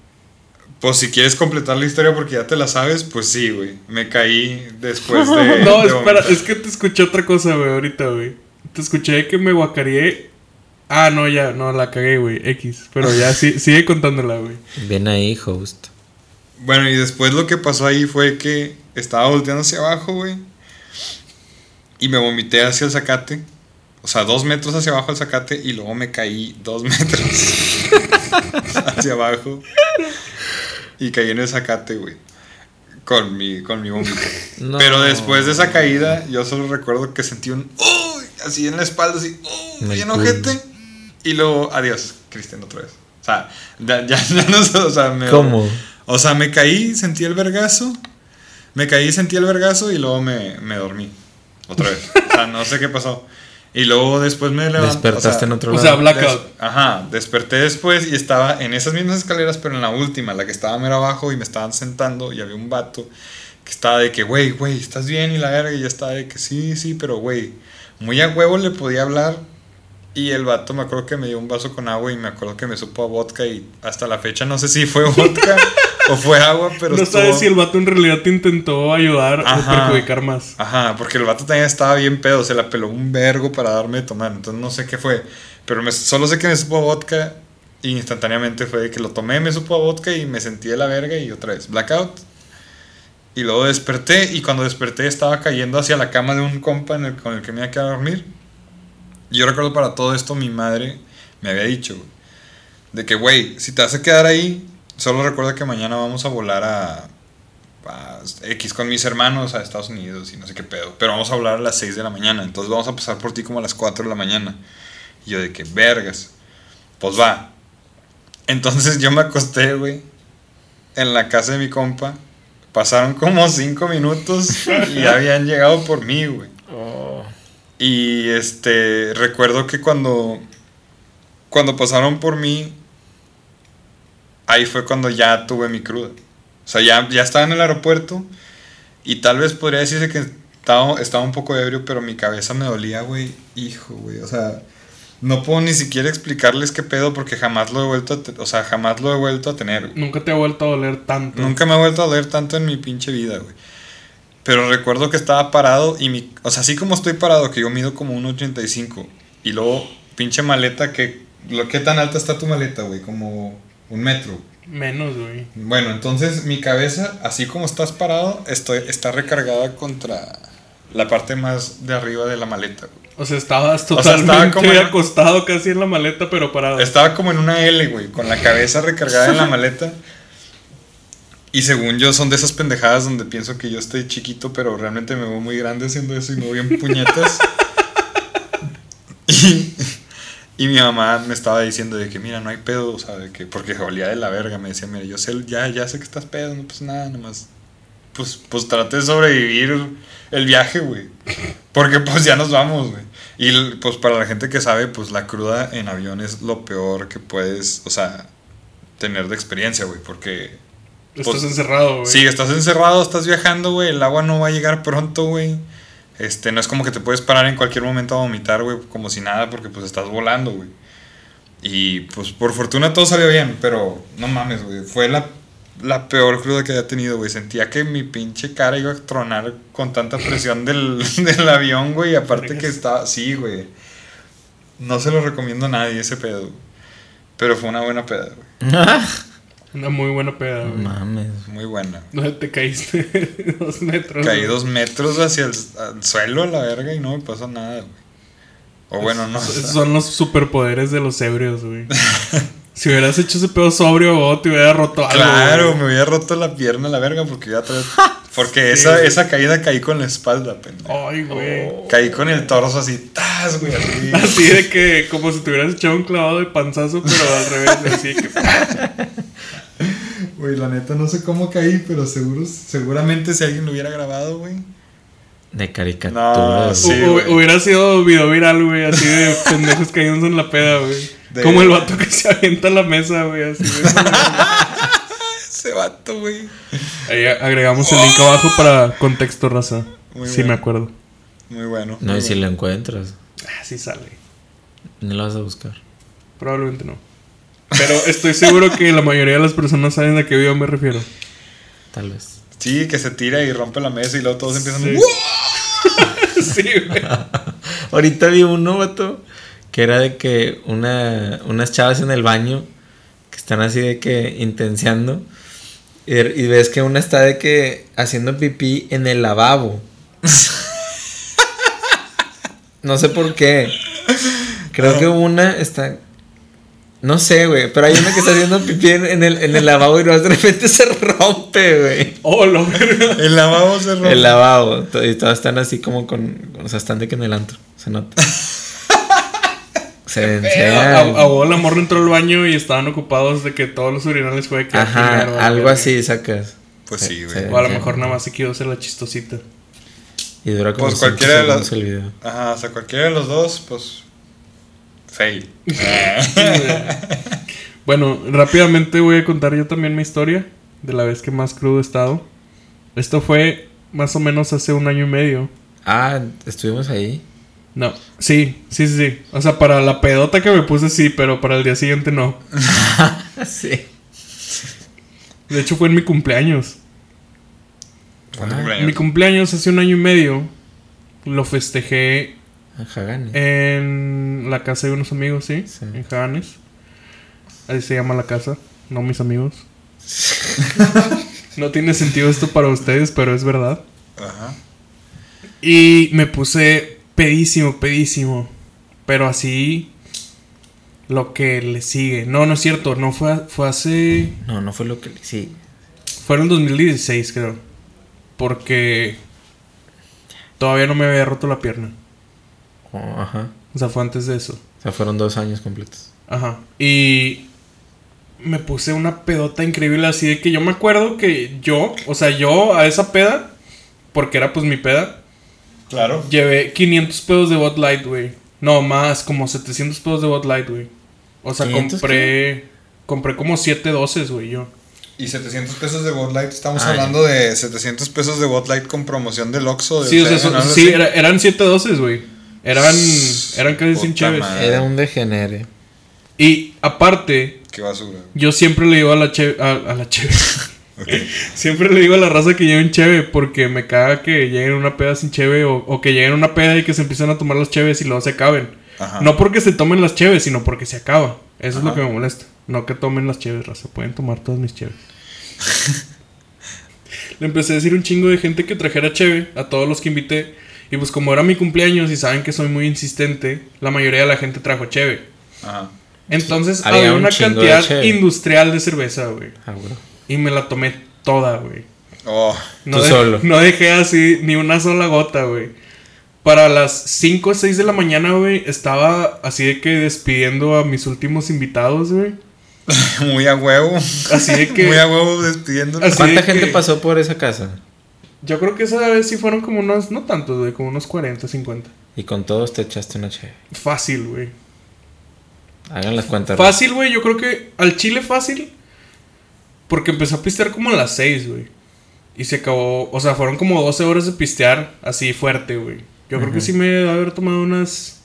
Pues si quieres completar la historia porque ya te la sabes, pues sí, güey. Me caí después de... no, de espera, es que te escuché otra cosa, güey, ahorita, güey. Te escuché que me guacareé. Ah, no, ya, no, la cagué, güey, X. Pero ya, sí, sigue contándola, güey. Ven ahí, host. Bueno, y después lo que pasó ahí fue que estaba volteando hacia abajo, güey. Y me vomité hacia el zacate. O sea, dos metros hacia abajo el zacate y luego me caí dos metros hacia abajo. Y caí en el zacate, güey. Con mi, con mi vómito. No. Pero después de esa caída, yo solo recuerdo que sentí un... ¡Uy! Así en la espalda, así... ¡Uy! Bien ojete. Y luego, adiós, Cristian, otra vez. O sea, ya, ya, ya no sé, o sea, me... ¿Cómo? O sea, me caí, sentí el vergazo. Me caí, sentí el vergazo y luego me, me dormí. Otra vez. O sea, no sé qué pasó. Y luego después me levanté. Despertaste o sea, en otro O lado. sea, blackout. des- ajá, desperté después y estaba en esas mismas escaleras, pero en la última, la que estaba mero abajo y me estaban sentando y había un vato que estaba de que, güey, güey, ¿estás bien? Y la verga, y yo estaba de que sí, sí, pero güey, muy a huevo le podía hablar. Y el vato me acuerdo que me dio un vaso con agua y me acuerdo que me supo a vodka y hasta la fecha no sé si fue vodka o fue agua, pero no estuvo- sabes si el vato en realidad te intentó ayudar o Ajá. perjudicar más. Ajá, porque el vato también estaba bien pedo, se la peló un vergo para darme de tomar, entonces no sé qué fue, pero me, solo sé que me supo a vodka y instantáneamente fue que lo tomé, me supo a vodka y me sentí de la verga y otra vez blackout. Y luego desperté y cuando desperté estaba cayendo hacia la cama de un compa en el- con el que me iba a quedar a dormir. Y yo recuerdo para todo esto mi madre me había dicho, de que, güey, si te vas a quedar ahí, solo recuerda que mañana vamos a volar a, a X con mis hermanos a Estados Unidos y no sé qué pedo. Pero vamos a volar a las 6 de la mañana, entonces vamos a pasar por ti como a las 4 de la mañana. Y yo de que, vergas, pues va. Entonces yo me acosté, güey, en la casa de mi compa. Pasaron como 5 minutos y ya habían llegado por mí, güey. Y este, recuerdo que cuando, cuando pasaron por mí, ahí fue cuando ya tuve mi cruda. O sea, ya, ya estaba en el aeropuerto y tal vez podría decirse que estaba, estaba un poco ebrio, pero mi cabeza me dolía, güey. Hijo, güey. O sea, no puedo ni siquiera explicarles qué pedo porque jamás lo he vuelto a, o sea, jamás lo he vuelto a tener. güey. Nunca te ha vuelto a doler tanto. Nunca me ha vuelto a doler tanto en mi pinche vida, güey. Pero recuerdo que estaba parado y mi... O sea, así como estoy parado, que yo mido como 1,85. Y luego, pinche maleta que... Lo, ¿Qué tan alta está tu maleta, güey? Como un metro. Menos, güey. Bueno, entonces mi cabeza, así como estás parado, estoy, está recargada contra la parte más de arriba de la maleta, güey. O sea, estabas sea, totalmente estaba como en- acostado casi en la maleta, pero parado. Estaba como en una L, güey, con la cabeza recargada en la maleta. Y según yo, son de esas pendejadas donde pienso que yo estoy chiquito, pero realmente me veo muy grande haciendo eso y me voy en puñetas. y, y mi mamá me estaba diciendo de que, mira, no hay pedo, o sea, de que, porque olía de la verga. Me decía, mira, yo sé, ya, ya sé que estás pedo, no pasa nada, nomás. Pues, pues trate de sobrevivir el viaje, güey. Porque pues ya nos vamos, güey. Y pues para la gente que sabe, pues la cruda en avión es lo peor que puedes, o sea, tener de experiencia, güey. Porque Estás pues, encerrado, güey. Sí, estás encerrado, estás viajando, güey. El agua no va a llegar pronto, güey. Este, no es como que te puedes parar en cualquier momento a vomitar, güey, como si nada, porque pues estás volando, güey. Y pues por fortuna todo salió bien, pero no mames, güey. Fue la, la peor cruda que había tenido, güey. Sentía que mi pinche cara iba a tronar con tanta presión del, del avión, güey. Y aparte que estaba, sí, güey. No se lo recomiendo a nadie ese pedo. Pero fue una buena peda, güey. Una muy buena peda, güey. Mames. Muy buena. No te caíste dos metros. Caí güey. dos metros hacia el al suelo a la verga y no me pasó nada, güey. O bueno, no. Esos son los superpoderes de los ebrios, güey. si hubieras hecho ese pedo sobrio, o te hubiera roto algo. claro, güey. me había roto la pierna a la verga porque ya traía- Porque Sí, esa, güey. esa caída caí con la espalda, pendejo. Ay, güey. Caí con el torso así, ¡tas, güey! Así. Así de que, como si te hubieras echado un clavado de panzazo, pero al revés, así que. Güey, la neta no sé cómo caí, pero seguro, seguramente si alguien lo hubiera grabado, güey. De caricatura. No, sí. Hubiera sido video viral, güey, así de pendejos cayéndose en la peda, güey. De- Como el vato que se avienta a la mesa, güey, así de Ese vato, güey. Ahí agregamos el link abajo para contexto, raza. Muy sí, bueno. me acuerdo. Muy bueno. No, muy y si lo encuentras, Ah, sí sale. no lo vas a buscar. Probablemente no. Pero estoy seguro que la mayoría de las personas saben a qué video me refiero. Tal vez. Sí, que se tira y rompe la mesa y luego todos empiezan Sí. a... sí, güey. Ahorita vi uno, vato, que era de que una, unas chavas en el baño que están así de que intenseando. Y, y ves que una está de que haciendo pipí en el lavabo. No sé por qué. Creo que una está. No sé, güey. Pero hay una que está haciendo pipí en, en el, en el lavabo y de repente se rompe, güey. Oh, lo. El lavabo se rompe. El lavabo. Y todas están así como con. O sea, están de que en el antro. Se nota. se Eh, A, la morra entró al baño y estaban ocupados de que todos los urinales fue que primero, Ajá, algo así sacas. Pues sí, güey. Sí. O a lo mejor nada más se quiso hacer la chistosita. Y dura como Pues cualquiera de las- segundos el video. Ajá, o sea, cualquiera de los dos, pues. Fail. Bueno, rápidamente voy a contar yo también mi historia de la vez que más crudo he estado. Esto fue más o menos hace un año y medio. Ah, estuvimos ahí. No, sí, sí, sí, sí. O sea, para la pedota que me puse sí, pero para el día siguiente no. sí. De hecho fue en mi cumpleaños. ¿Cuándo En mi cumpleaños? hace un año y medio lo festejé Hagane. en la casa de unos amigos, ¿sí? Sí. En Jaganes. Así se llama la casa, no mis amigos. no tiene sentido esto para ustedes, pero es verdad. Ajá. Y me puse pedísimo, pedísimo. Pero así lo que le sigue. No, no es cierto, no fue, fue hace... No, no fue lo que. Sí. Fue en el 2016, creo. Porque todavía no me había roto la pierna. Oh, ajá. O sea, fue antes de eso. O sea, fueron dos años completos. Ajá. Y me puse una pedota increíble así de que yo me acuerdo que yo, o sea, yo a esa peda, porque era pues mi peda, Claro. llevé 500 pedos de Bot Light, güey. No, más, como 700 pedos de Bot Light, güey. O sea, 500 compré compré como 7 doces, güey, yo. Y 700 pesos de Bot Light. Estamos Ah, hablando de 700 pesos de Bot Light con promoción del Oxxo. del Sí, o sea, sí, era- eran 7 doces, güey. Eran eran casi sin madre. Era un degenere. Y aparte, Qué basura. yo siempre le digo a la cheve, a, a la cheve. Siempre le digo a la raza que lleven cheve porque me caga que lleguen una peda sin cheve o, o que lleguen una peda y que se empiecen a tomar las cheves y luego se acaben. Ajá. No porque se tomen las cheves, sino porque se acaba. Eso es lo que me molesta. No que tomen las cheves, raza. Pueden tomar todas mis cheves. Le empecé a decir un chingo de gente que trajera cheve a todos los que invité. Y pues como era mi cumpleaños y saben que soy muy insistente, la mayoría de la gente trajo cheve. Ajá. Entonces Había había, un una cantidad industrial de cerveza, güey. Ah, bro. Y me la tomé toda, güey. Oh, No, Tú de- solo. no dejé así ni una sola gota, güey. Para las 5 o 6 de la mañana, güey, estaba así de que despidiendo a mis últimos invitados, güey. muy a huevo. Así de que- muy a huevo despidiéndonos. Así ¿Cuánta de gente que- pasó por esa casa? Yo creo que esa vez sí fueron como unos, no tantos, güey, como unos 40, 50. Y con todos te echaste una che. Fácil, güey. Hagan las cuentas. Fácil, güey, yo creo que al chile fácil. Porque empezó a pistear como a las 6, güey. Y se acabó, o sea, fueron como 12 horas de pistear así fuerte, güey. Yo creo que sí me debe haber tomado unas.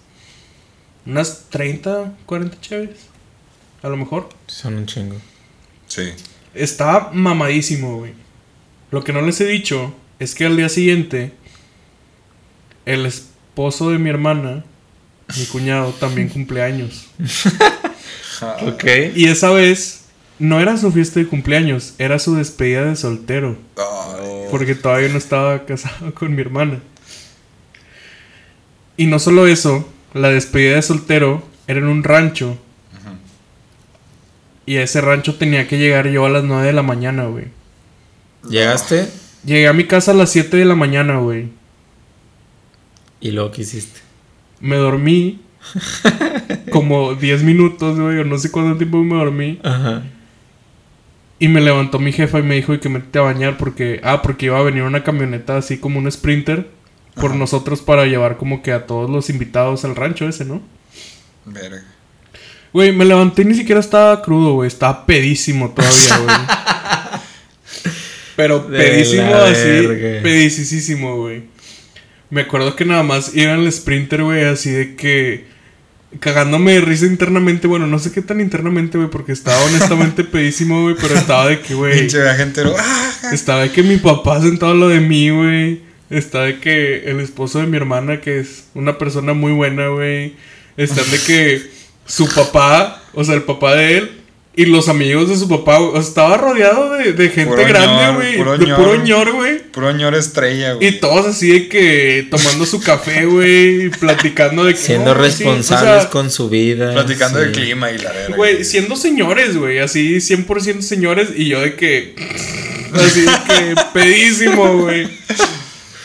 Unas 30, 40 chaves. A lo mejor. Son un chingo. Sí. Estaba mamadísimo, güey. Lo que no les he dicho es que al día siguiente, el esposo de mi hermana, mi cuñado, también cumple años. Ok. Y esa vez no era su fiesta de cumpleaños, era su despedida de soltero. Porque todavía no estaba casado con mi hermana. Y no solo eso, la despedida de soltero era en un rancho. Y a ese rancho tenía que llegar yo a las 9 de la mañana, güey. Llegaste Llegué a mi casa a las 7 de la mañana, güey. y luego ¿qué hiciste? Me dormí como 10 minutos, güey, o no sé cuánto tiempo me dormí. Ajá. Y me levantó mi jefa y me dijo "Y que metete a bañar porque... Ah, porque iba a venir una camioneta así como un sprinter. por Ajá. nosotros para llevar como que a todos los invitados al rancho ese, ¿no? Verga. Güey, me levanté y ni siquiera estaba crudo, güey. Estaba pedísimo todavía, güey. Pero De pedísimo así. Pedicísimo, güey. Me acuerdo que nada más iba en el sprinter, güey, así de que. Cagándome de risa internamente, bueno, no sé qué tan internamente, güey, porque estaba honestamente pedísimo, güey, pero estaba de que, güey. ¡Ah! Estaba de que mi papá sentado lado de mí, güey. Está de que el esposo de mi hermana, que es una persona muy buena, güey. Están de que su papá, o sea, el papá de él, y los amigos de su papá, güey. Estaba rodeado de, de gente Puro grande, ñor, güey. puro De puro ñor. güey. Puro ñor estrella, güey. Y todos así de que tomando su café, güey, y platicando de que. Siendo no, sí, o responsables sea, con su vida. Platicando sí. del clima y la verga. Güey, siendo señores, güey, así 100% señores, y yo de que. Así de que pedísimo, güey.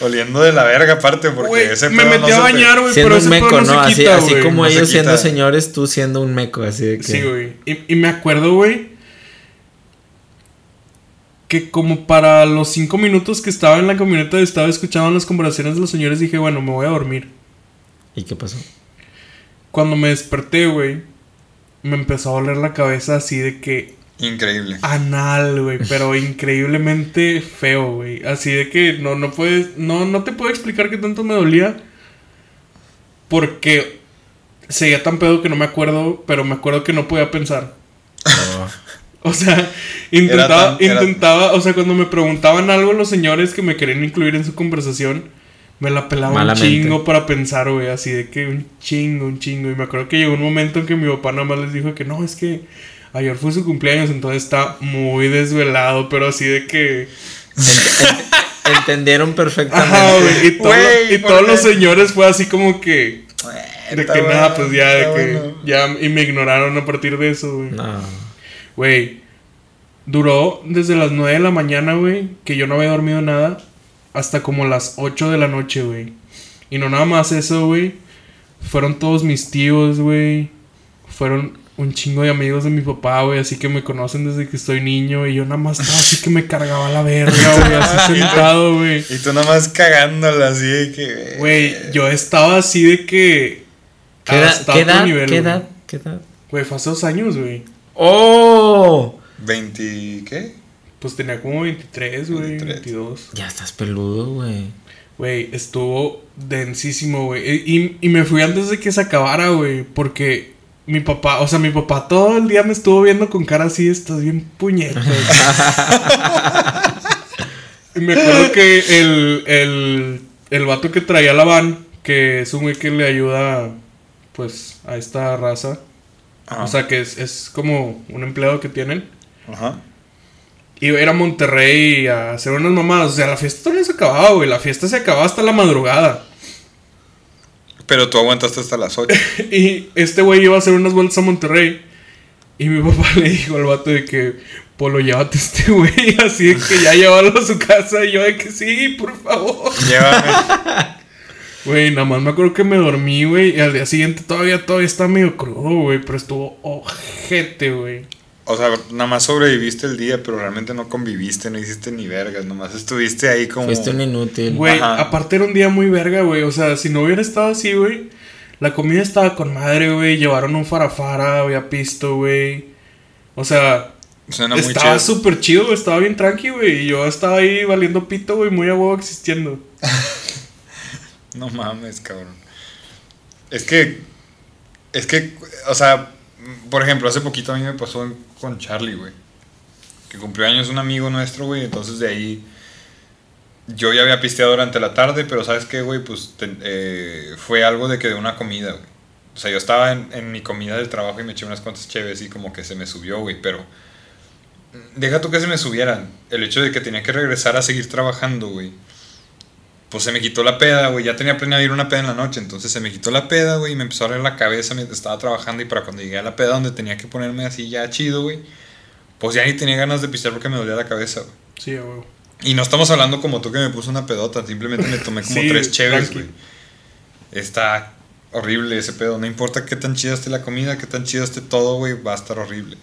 Oliendo de la verga aparte porque Güey, ese me metí no a bañar, güey, pero un ese meco, pedo ¿no? no se así quita, así güey. como no se ellos siendo señores, tú siendo un meco, así de que. Sí, güey. Y, y me acuerdo, güey, que como para los cinco minutos que estaba en la camioneta y estaba escuchando las conversaciones de los señores, dije, bueno, me voy a dormir. ¿Y qué pasó? Cuando me desperté, güey, me empezó a doler la cabeza así de que Increíble. anal, güey, pero increíblemente feo, güey. Así de que no, no puedes, no, no te puedo explicar qué tanto me dolía. Porque seguía tan pedo que no me acuerdo, pero me acuerdo que no podía pensar. O sea, intentaba, tan- intentaba, o sea, cuando me preguntaban algo los señores que me querían incluir en su conversación, me la pelaba Malamente. un chingo para pensar, güey, así de que un chingo, un chingo. Y me acuerdo que llegó un momento en que mi papá nada más les dijo que no, es que ayer fue su cumpleaños, entonces está muy desvelado, pero así de que... Entendieron perfectamente. Ajá, güey, y, todo- Güey, y ¿por todos los señores fue así como que... De que bueno, nada, pues ya, de que... bueno. Ya, y me ignoraron a partir de eso, güey. No. Güey, duró desde las 9 de la mañana, güey, que yo no había dormido nada, hasta como las 8 de la noche, güey. Y no nada más eso, güey. Fueron todos mis tíos, güey. Fueron un chingo de amigos de mi papá, güey, así que me conocen desde que estoy niño. Y yo nada más estaba así que me cargaba la verga, güey, así sentado, güey. Y tú nada más cagándola así de que. Güey, yo estaba así de que... ¿Qué edad? ¿Qué edad? nivel, ¿Qué güey. edad? ¿Qué edad? Güey, fue hace dos años, güey. ¡Oh! 20. ¿Qué? Pues tenía como 23, güey, 23. 22. Ya estás peludo, güey. Güey, estuvo densísimo, güey. Y, y me fui antes de que se acabara, güey. Porque mi papá, o sea, mi papá todo el día me estuvo viendo con cara así, estás bien puñetas. y me acuerdo que el, el, el vato que traía la van, que es un güey que le ayuda, pues, a esta raza. Ajá. O sea, que es, es como un empleado que tienen. Ajá. Iba a ir a Monterrey a hacer unas mamadas. O sea, la fiesta todavía se acababa, güey. La fiesta se acababa hasta la madrugada. Pero tú aguantaste hasta las 8. Y este güey iba a hacer unas vueltas a Monterrey. Y mi papá le dijo al vato de que, Polo, llévate a este güey. Así de que ya llévalo a su casa. Y yo de que sí, por favor. Llévame. Güey, nada más me acuerdo que me dormí, güey. Y al día siguiente todavía, todavía estaba medio crudo, güey. Pero estuvo ojete, güey. O sea, nada más sobreviviste el día, pero realmente no conviviste, no hiciste ni vergas. Nomás estuviste ahí como. Fuiste un inútil. Güey, Ajá. aparte era un día muy verga, güey. O sea, si no hubiera estado así, güey. La comida estaba con madre, güey. Llevaron un farafara, había pisto, güey. O sea, Suena muy estaba súper chido, güey. Estaba bien tranqui, güey. Y yo estaba ahí valiendo pito, güey. Muy a huevo existiendo. No mames, cabrón. Es que. Es que, o sea, por ejemplo, hace poquito a mí me pasó en- con Charlie, güey. Que cumplió años un amigo nuestro, güey. Entonces de ahí. Yo ya había pisteado durante la tarde, pero ¿sabes qué, güey? Pues eh, fue algo de que de una comida, güey. O sea, yo estaba en, en mi comida del trabajo y me eché unas cuantas chéves y como que se me subió, güey. Pero. Deja tú que se me subieran. El hecho de que tenía que regresar a seguir trabajando, güey pues se me quitó la peda, güey. Ya tenía planeado ir una peda en la noche. Entonces se me quitó la peda, güey. Y me empezó a doler la cabeza mientras estaba trabajando. Y para cuando llegué a la peda donde tenía que ponerme así ya chido, güey. Pues ya ni tenía ganas de pistear porque me dolía la cabeza, güey. Sí, huevo. Y no estamos hablando como tú que me puso una pedota. Simplemente me tomé como Sí, tres tranqui. güey. Está horrible ese pedo. No importa qué tan chida esté la comida, qué tan chido esté todo, güey. Va a estar horrible.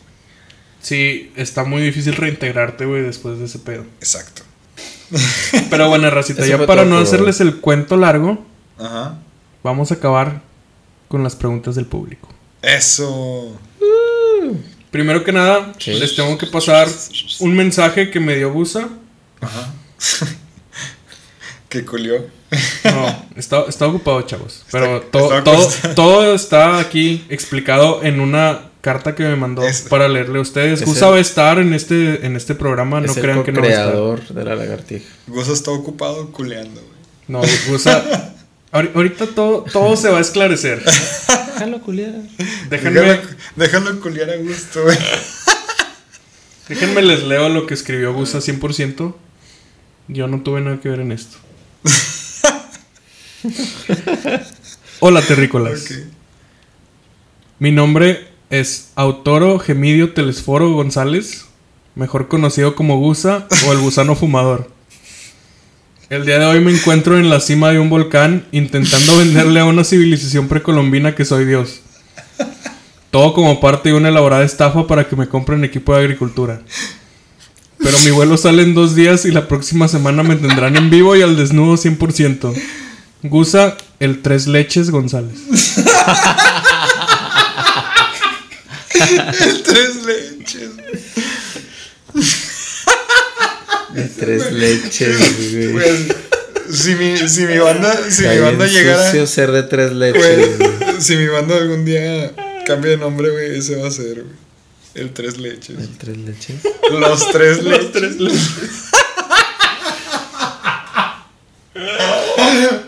Sí, está muy difícil reintegrarte, güey, después de ese pedo. Exacto. Pero bueno, racita, ya para no hacerles el cuento largo, Ajá. vamos a acabar con las preguntas del público. Eso. Primero que nada, les tengo que pasar un mensaje que me dio Busa. Ajá. que culió. No, está, está ocupado, chavos. Pero Está- to- está todo, todo está aquí explicado en una carta que me mandó Es- para leerle a ustedes. Es Gusa va a estar en este, en este programa, no el crean que no va a estar. co-creador de la lagartija. Gozo está ocupado culeando, güey. No, Gusa. ahori- ahorita todo, todo se va a esclarecer. Déjalo culiar. Déjenme, Déjalo, déjalo culiar a gusto, güey. déjenme les leo lo que escribió Gusa 100%. Yo no tuve nada que ver en esto. Hola, terrícolas. Mi nombre es Autoro Gemidio Telesforo González, mejor conocido como Gusa o el gusano fumador. El día de hoy me encuentro en la cima de un volcán intentando venderle a una civilización precolombina que soy Dios. Todo como parte de una elaborada estafa para que me compren equipo de agricultura. Pero mi vuelo sale en dos días y la próxima semana me tendrán en vivo y al desnudo 100%. Gusa, el tres leches González. Tres leches. De tres leches, güey. Pues, si mi, si mi banda, si mi banda llegara. ser de tres leches, güey. si mi banda algún día cambia de nombre, güey, ese va a ser, güey. El tres leches. ¿El tres leches? Los tres leches.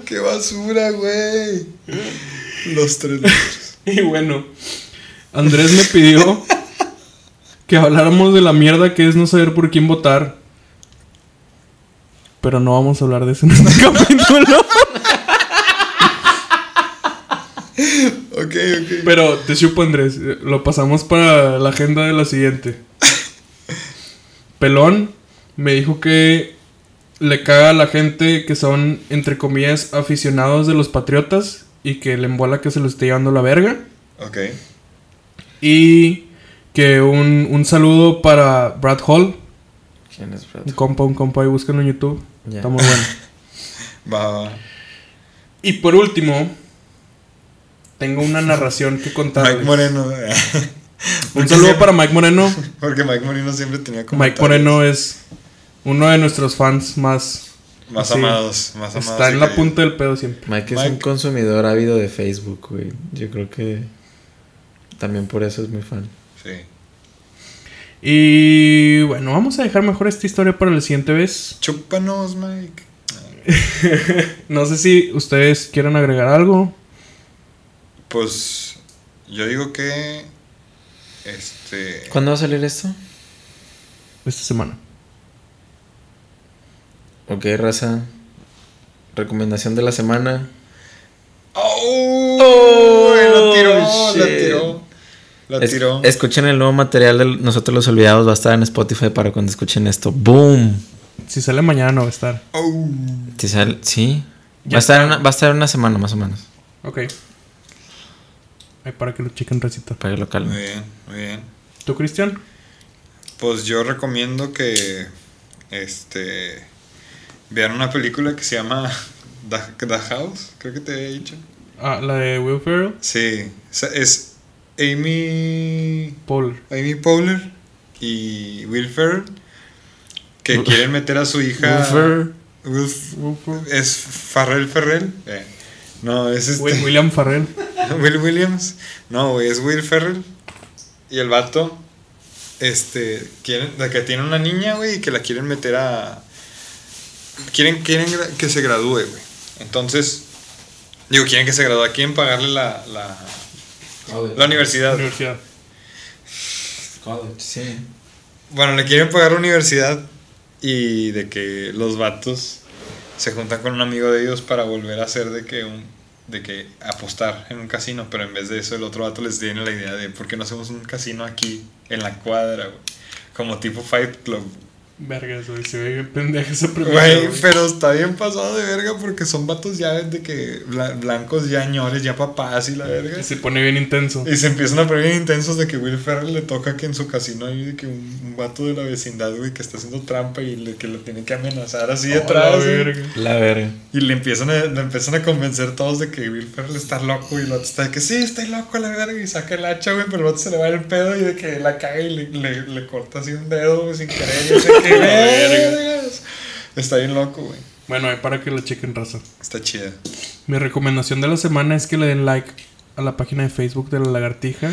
Qué basura, güey. Los tres leches. Y bueno, Andrés me pidió que habláramos de la mierda que es no saber por quién votar. Pero no vamos a hablar de eso en este capítulo. Ok, ok. Pero te chupo, Andrés. eh, Lo pasamos para la agenda de la siguiente. Pelón me dijo que le caga a la gente que son, entre comillas, aficionados de los patriotas y que le embola que se lo esté llevando la verga. Ok. Y que un, un saludo para Brad Hall, ¿Quién es Brad? un compa, un compa, ahí búsquenlo en YouTube. Ya. Está muy bueno. Va, va. Y por último, tengo una narración que contar. Mike Moreno. Un saludo para Mike Moreno. Porque Mike Moreno siempre tenía como. Mike Moreno es uno de nuestros fans más. Más sí, amados. Más amados. Está y en la punta del pedo siempre. Mike es un consumidor ávido de Facebook, güey. Yo creo que también por eso es muy fan. Sí. Y bueno, vamos a dejar mejor esta historia para la siguiente vez. Chúpanos, Mike. No sé si ustedes quieren agregar algo. Pues. Yo digo que. Este. ¿Cuándo va a salir esto? Esta semana. Ok, raza. Recomendación de la semana. ¡Oh! la tiró, la tiró. La Es- tiró. escuchen el nuevo material de Nosotros los Olvidados. Va a estar en Spotify para cuando escuchen esto. ¡Boom! Si sale mañana no va a estar. Oh. Sí. sal- sí. Va a, estar una, va a estar una semana más o menos. Ok. Ahí para que lo chequen recita. Para que lo Muy calmen. bien, muy bien. ¿Tú, Cristian? Pues yo recomiendo que. Este. Vean una película que se llama The, The House, creo que te había dicho. Ah, la de Will Ferrell. Sí, es Amy. Paul. Amy Powler y Will Ferrell que quieren meter a su hija. Will- Will Ferrell. es Farrell Ferrell. Eh, No, es este. Will- William Farrell. Will Williams. No, güey, es Will Ferrell. Y el vato. Este. Quieren, que tiene una niña, güey, y que la quieren meter a. Quieren, quieren que se gradúe, güey. Entonces. Digo, quieren que se gradúe. Quieren pagarle la, la, la universidad. Universidad. College, sí. Bueno, le quieren pagar la universidad. Y de que los vatos se juntan con un amigo de ellos para volver a hacer de que un. De que apostar en un casino, pero en vez de eso, el otro vato les tiene la idea de por qué no hacemos un casino aquí en la cuadra, güey. Como tipo Fight Club. Vergas, güey. Se ve bien pendeja esa pregunta. Güey, pero está bien pasado de verga porque son vatos ya de que bla- blancos, ya ñores, ya papás y la verga. Se pone bien intenso. Y se empiezan a poner bien intensos de que Will Ferrell le toca que en su casino hay de que un, un vato de la vecindad, güey, que está haciendo trampa y le, que lo tiene que amenazar así Oh, la detrás. güey. verga. La verga. Y le empiezan, a, le empiezan a convencer todos de que Will Ferrell está loco y el vato está de que sí, estoy loco la verga y saca el hacha, güey, pero el vato se le va el pedo y de que la caga y le, le, le corta así un dedo, güey, sin querer. Y. Está bien loco, güey. Bueno, ahí para que lo chequen, raza. Está chida. Mi recomendación de la semana es que le den like a la página de Facebook de la lagartija.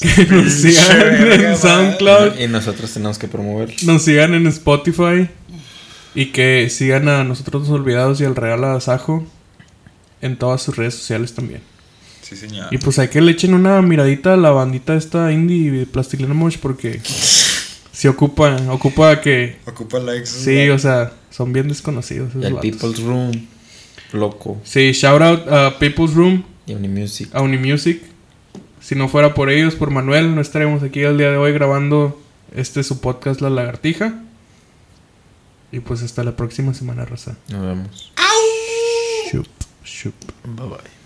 Que nos sigan en SoundCloud. Y nosotros tenemos que promover. Nos sigan en Spotify. Y que sigan a nosotros los olvidados y al Real Agasajo en todas sus redes sociales también. Sí, señor. Y pues hay que le echen una miradita a la bandita esta indie de Plastilina Mosh porque si ocupa, ocupa que... Ocupa likes. Sí, o sea, son bien desconocidos. esos El vatos. People's Room. Loco. Sí, shout out a People's Room, Y Unimusic. a Unimusic. Si no fuera por ellos, por Manuel, no estaríamos aquí el día de hoy grabando este su podcast La Lagartija. Y pues hasta la próxima semana, raza. Nos vemos. Shup, shup. Bye bye.